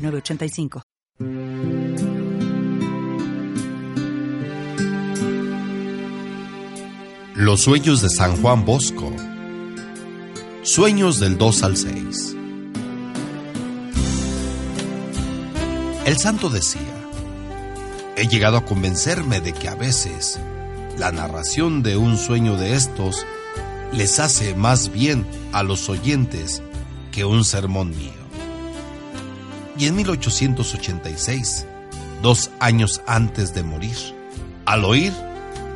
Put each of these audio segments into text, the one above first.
906985. Los sueños de San Juan Bosco. Sueños del 2 al 6. El santo decía, he llegado a convencerme de que a veces la narración de un sueño de estos les hace más bien a los oyentes que un sermón mío. Y en 1886, dos años antes de morir, al oír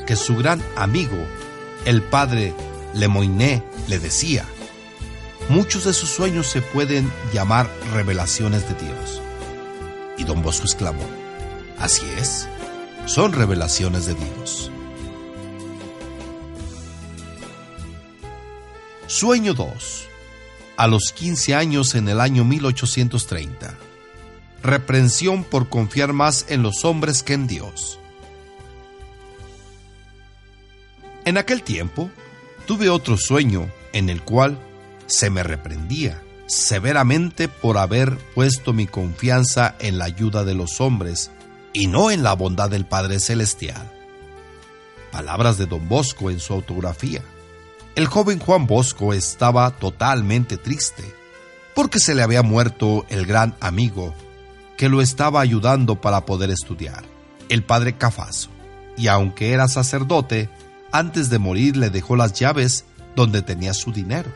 que su gran amigo, el padre Lemoyne, le decía, muchos de sus sueños se pueden llamar revelaciones de Dios. Y don Bosco exclamó, así es, son revelaciones de Dios. Sueño 2. A los 15 años en el año 1830. Reprensión por confiar más en los hombres que en Dios. En aquel tiempo, tuve otro sueño en el cual se me reprendía severamente por haber puesto mi confianza en la ayuda de los hombres y no en la bondad del Padre Celestial. Palabras de don Bosco en su autografía. El joven Juan Bosco estaba totalmente triste porque se le había muerto el gran amigo que lo estaba ayudando para poder estudiar, el padre Cafaso, y aunque era sacerdote, antes de morir le dejó las llaves donde tenía su dinero.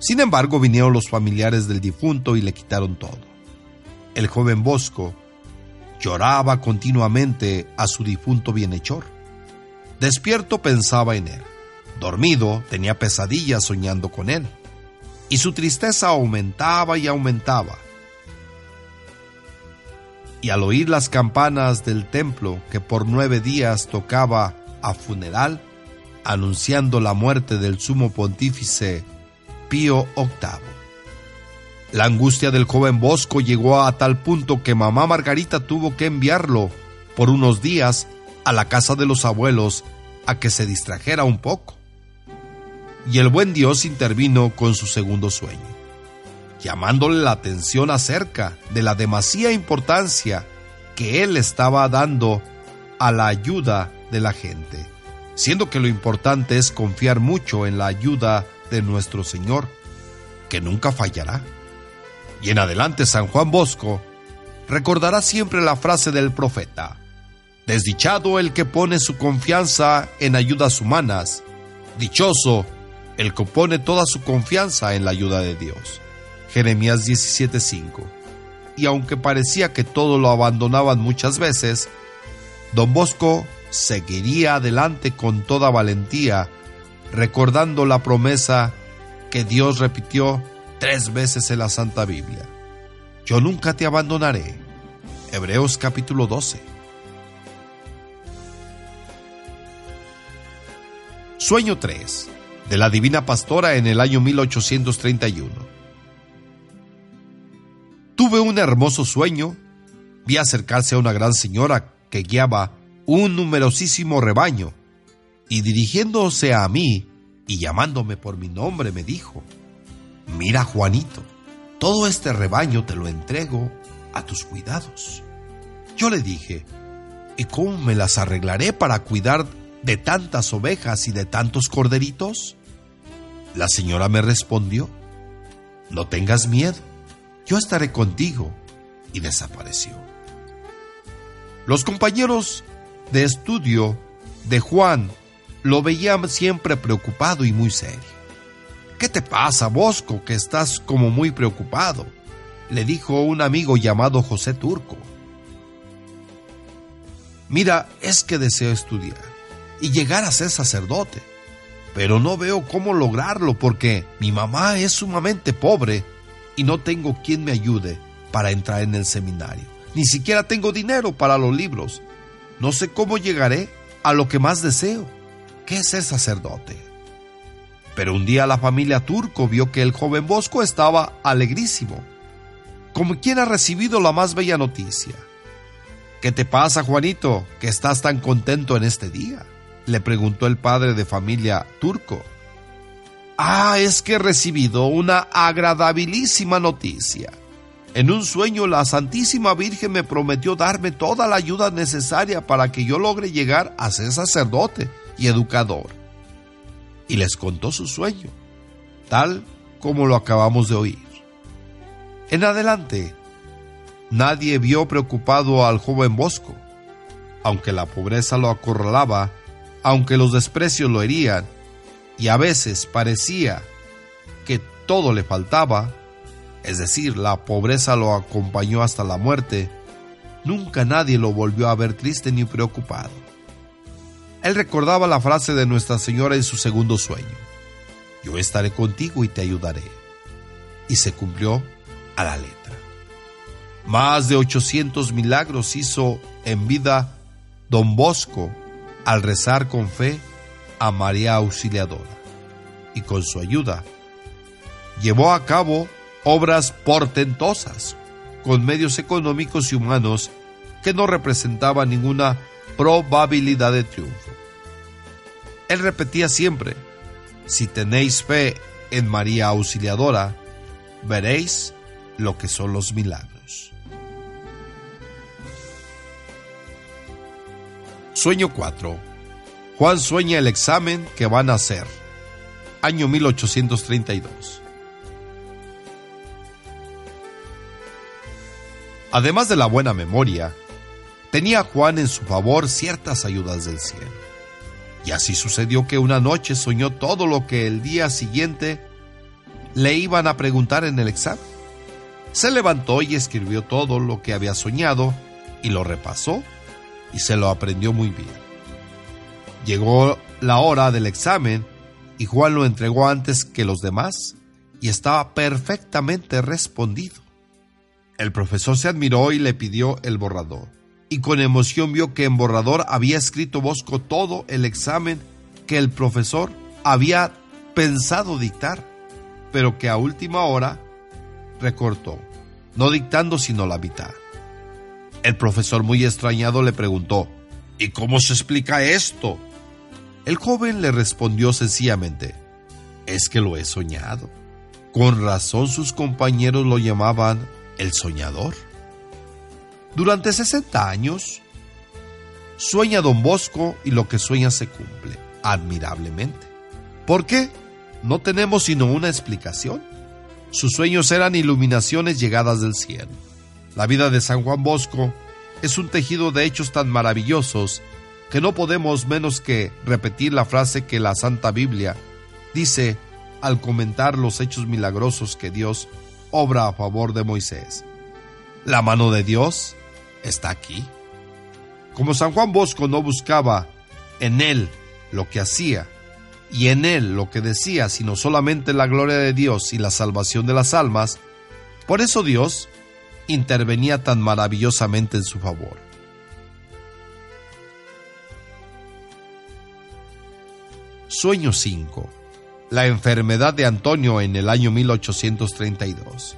Sin embargo, vinieron los familiares del difunto y le quitaron todo. El joven Bosco lloraba continuamente a su difunto bienhechor. Despierto pensaba en él. Dormido tenía pesadillas soñando con él. Y su tristeza aumentaba y aumentaba. Y al oír las campanas del templo que por nueve días tocaba a funeral, anunciando la muerte del sumo pontífice Pío VIII. La angustia del joven Bosco llegó a tal punto que mamá Margarita tuvo que enviarlo por unos días a la casa de los abuelos a que se distrajera un poco. Y el buen Dios intervino con su segundo sueño, llamándole la atención acerca de la demasiada importancia que él estaba dando a la ayuda de la gente, siendo que lo importante es confiar mucho en la ayuda de nuestro Señor, que nunca fallará. Y en adelante San Juan Bosco recordará siempre la frase del profeta, Desdichado el que pone su confianza en ayudas humanas, dichoso el que pone toda su confianza en la ayuda de Dios. Jeremías 17:5. Y aunque parecía que todo lo abandonaban muchas veces, don Bosco seguiría adelante con toda valentía, recordando la promesa que Dios repitió tres veces en la Santa Biblia. Yo nunca te abandonaré. Hebreos capítulo 12. Sueño 3. De la Divina Pastora en el año 1831. Tuve un hermoso sueño. Vi acercarse a una gran señora que guiaba un numerosísimo rebaño y dirigiéndose a mí y llamándome por mi nombre me dijo, mira Juanito, todo este rebaño te lo entrego a tus cuidados. Yo le dije, ¿y cómo me las arreglaré para cuidar de tantas ovejas y de tantos corderitos? La señora me respondió, no tengas miedo, yo estaré contigo, y desapareció. Los compañeros de estudio de Juan lo veían siempre preocupado y muy serio. ¿Qué te pasa, Bosco, que estás como muy preocupado? le dijo un amigo llamado José Turco. Mira, es que deseo estudiar y llegar a ser sacerdote, pero no veo cómo lograrlo porque mi mamá es sumamente pobre y no tengo quien me ayude para entrar en el seminario. Ni siquiera tengo dinero para los libros. No sé cómo llegaré a lo que más deseo, que es ser sacerdote. Pero un día la familia Turco vio que el joven Bosco estaba alegrísimo, como quien ha recibido la más bella noticia. ¿Qué te pasa, Juanito, que estás tan contento en este día? le preguntó el padre de familia Turco. Ah, es que he recibido una agradabilísima noticia. En un sueño la Santísima Virgen me prometió darme toda la ayuda necesaria para que yo logre llegar a ser sacerdote y educador. Y les contó su sueño, tal como lo acabamos de oír. En adelante, nadie vio preocupado al joven Bosco. Aunque la pobreza lo acorralaba, aunque los desprecios lo herían, y a veces parecía que todo le faltaba, es decir, la pobreza lo acompañó hasta la muerte, nunca nadie lo volvió a ver triste ni preocupado. Él recordaba la frase de Nuestra Señora en su segundo sueño, yo estaré contigo y te ayudaré. Y se cumplió a la letra. Más de 800 milagros hizo en vida don Bosco al rezar con fe a María Auxiliadora. Y con su ayuda llevó a cabo obras portentosas, con medios económicos y humanos que no representaban ninguna probabilidad de triunfo. Él repetía siempre, si tenéis fe en María Auxiliadora, veréis lo que son los milagros. Sueño 4. Juan sueña el examen que van a hacer. Año 1832. Además de la buena memoria, tenía Juan en su favor ciertas ayudas del cielo. Y así sucedió que una noche soñó todo lo que el día siguiente le iban a preguntar en el examen. Se levantó y escribió todo lo que había soñado y lo repasó y se lo aprendió muy bien. Llegó la hora del examen y Juan lo entregó antes que los demás y estaba perfectamente respondido. El profesor se admiró y le pidió el borrador. Y con emoción vio que en borrador había escrito Bosco todo el examen que el profesor había pensado dictar, pero que a última hora recortó, no dictando sino la mitad. El profesor muy extrañado le preguntó, ¿Y cómo se explica esto? El joven le respondió sencillamente, es que lo he soñado. Con razón sus compañeros lo llamaban el soñador. Durante 60 años, sueña don Bosco y lo que sueña se cumple, admirablemente. ¿Por qué? No tenemos sino una explicación. Sus sueños eran iluminaciones llegadas del cielo. La vida de San Juan Bosco es un tejido de hechos tan maravillosos que no podemos menos que repetir la frase que la Santa Biblia dice al comentar los hechos milagrosos que Dios obra a favor de Moisés. La mano de Dios está aquí. Como San Juan Bosco no buscaba en él lo que hacía y en él lo que decía, sino solamente la gloria de Dios y la salvación de las almas, por eso Dios intervenía tan maravillosamente en su favor. Sueño 5 la enfermedad de Antonio en el año 1832.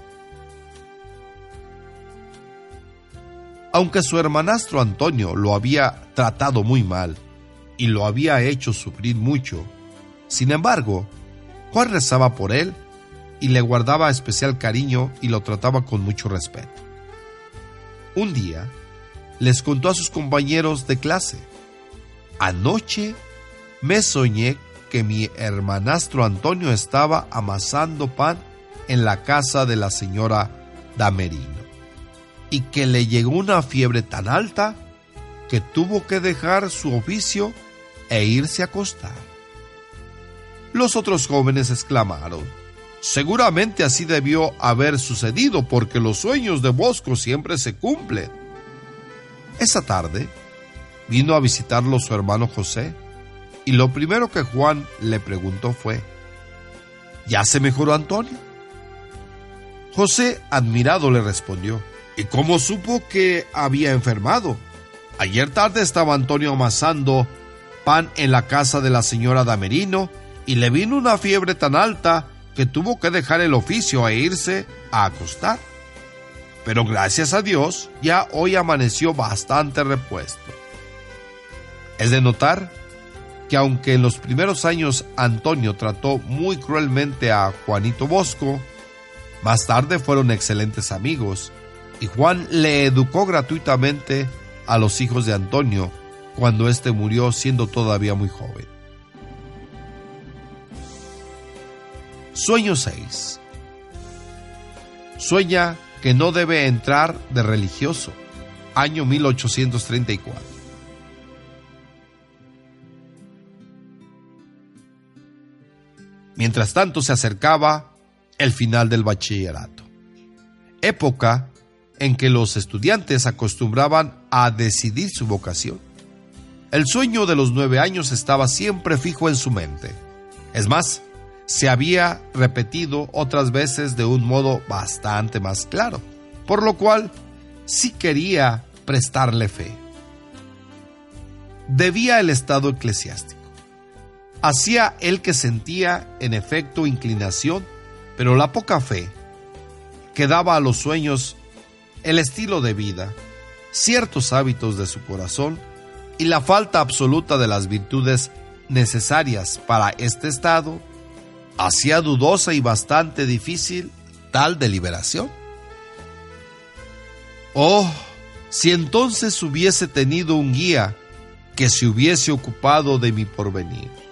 Aunque su hermanastro Antonio lo había tratado muy mal y lo había hecho sufrir mucho, sin embargo, Juan rezaba por él y le guardaba especial cariño y lo trataba con mucho respeto. Un día, les contó a sus compañeros de clase, anoche me soñé que mi hermanastro Antonio estaba amasando pan en la casa de la señora Damerino y que le llegó una fiebre tan alta que tuvo que dejar su oficio e irse a acostar. Los otros jóvenes exclamaron, seguramente así debió haber sucedido porque los sueños de Bosco siempre se cumplen. Esa tarde vino a visitarlo su hermano José y lo primero que Juan le preguntó fue, ¿ya se mejoró Antonio? José, admirado, le respondió, ¿y cómo supo que había enfermado? Ayer tarde estaba Antonio amasando pan en la casa de la señora Damerino y le vino una fiebre tan alta que tuvo que dejar el oficio e irse a acostar. Pero gracias a Dios ya hoy amaneció bastante repuesto. Es de notar que aunque en los primeros años Antonio trató muy cruelmente a Juanito Bosco, más tarde fueron excelentes amigos y Juan le educó gratuitamente a los hijos de Antonio cuando éste murió siendo todavía muy joven. Sueño 6. Sueña que no debe entrar de religioso. Año 1834. Mientras tanto se acercaba el final del bachillerato, época en que los estudiantes acostumbraban a decidir su vocación. El sueño de los nueve años estaba siempre fijo en su mente. Es más, se había repetido otras veces de un modo bastante más claro, por lo cual sí quería prestarle fe. Debía el estado eclesiástico. Hacía él que sentía en efecto inclinación, pero la poca fe que daba a los sueños el estilo de vida, ciertos hábitos de su corazón y la falta absoluta de las virtudes necesarias para este estado, hacía dudosa y bastante difícil tal deliberación. Oh, si entonces hubiese tenido un guía que se hubiese ocupado de mi porvenir,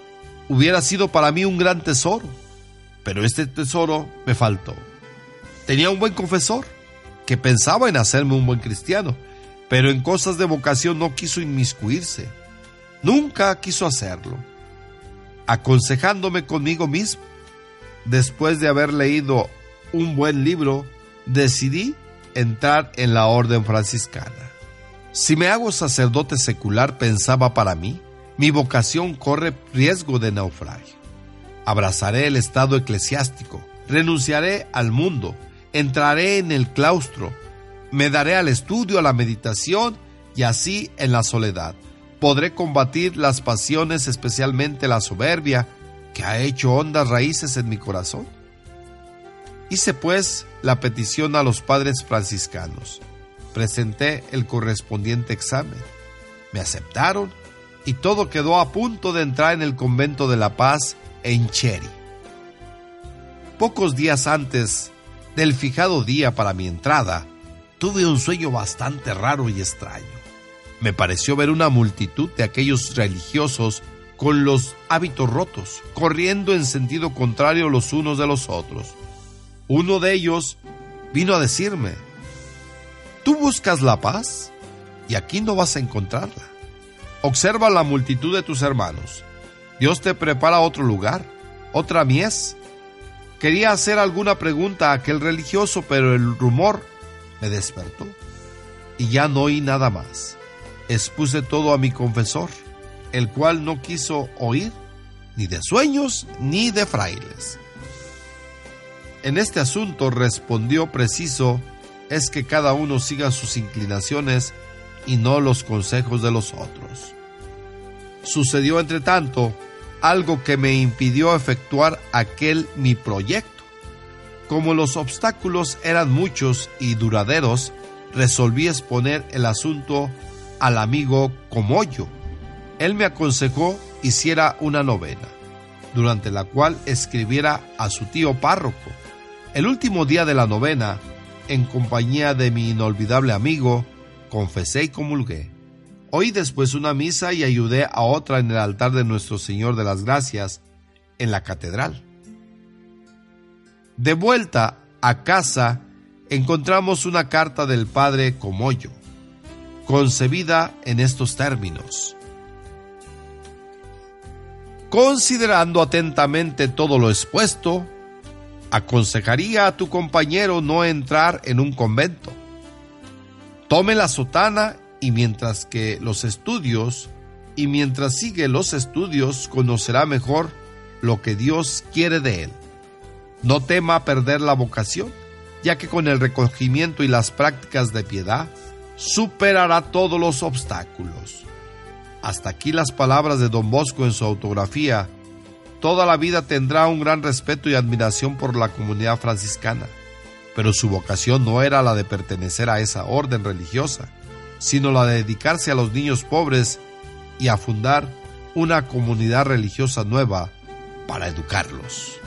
hubiera sido para mí un gran tesoro, pero este tesoro me faltó. Tenía un buen confesor, que pensaba en hacerme un buen cristiano, pero en cosas de vocación no quiso inmiscuirse. Nunca quiso hacerlo. Aconsejándome conmigo mismo, después de haber leído un buen libro, decidí entrar en la orden franciscana. Si me hago sacerdote secular, pensaba para mí, mi vocación corre riesgo de naufragio. Abrazaré el estado eclesiástico, renunciaré al mundo, entraré en el claustro, me daré al estudio, a la meditación y así en la soledad. Podré combatir las pasiones, especialmente la soberbia, que ha hecho hondas raíces en mi corazón. Hice pues la petición a los padres franciscanos. Presenté el correspondiente examen. Me aceptaron y todo quedó a punto de entrar en el convento de la paz en Cheri. Pocos días antes del fijado día para mi entrada, tuve un sueño bastante raro y extraño. Me pareció ver una multitud de aquellos religiosos con los hábitos rotos, corriendo en sentido contrario los unos de los otros. Uno de ellos vino a decirme, tú buscas la paz y aquí no vas a encontrarla. Observa la multitud de tus hermanos. Dios te prepara otro lugar, otra mies, Quería hacer alguna pregunta a aquel religioso, pero el rumor me despertó y ya no oí nada más. Expuse todo a mi confesor, el cual no quiso oír ni de sueños ni de frailes. En este asunto respondió preciso es que cada uno siga sus inclinaciones y no los consejos de los otros. Sucedió entre tanto algo que me impidió efectuar aquel mi proyecto. Como los obstáculos eran muchos y duraderos, resolví exponer el asunto al amigo Comoyo. Él me aconsejó hiciera una novena, durante la cual escribiera a su tío párroco. El último día de la novena, en compañía de mi inolvidable amigo, confesé y comulgué. Oí después una misa y ayudé a otra en el altar de Nuestro Señor de las Gracias en la catedral. De vuelta a casa, encontramos una carta del padre Comoyo, concebida en estos términos. Considerando atentamente todo lo expuesto, aconsejaría a tu compañero no entrar en un convento. Tome la sotana y mientras que los estudios, y mientras sigue los estudios, conocerá mejor lo que Dios quiere de él. No tema perder la vocación, ya que con el recogimiento y las prácticas de piedad superará todos los obstáculos. Hasta aquí las palabras de don Bosco en su autografía. Toda la vida tendrá un gran respeto y admiración por la comunidad franciscana, pero su vocación no era la de pertenecer a esa orden religiosa, sino la de dedicarse a los niños pobres y a fundar una comunidad religiosa nueva para educarlos.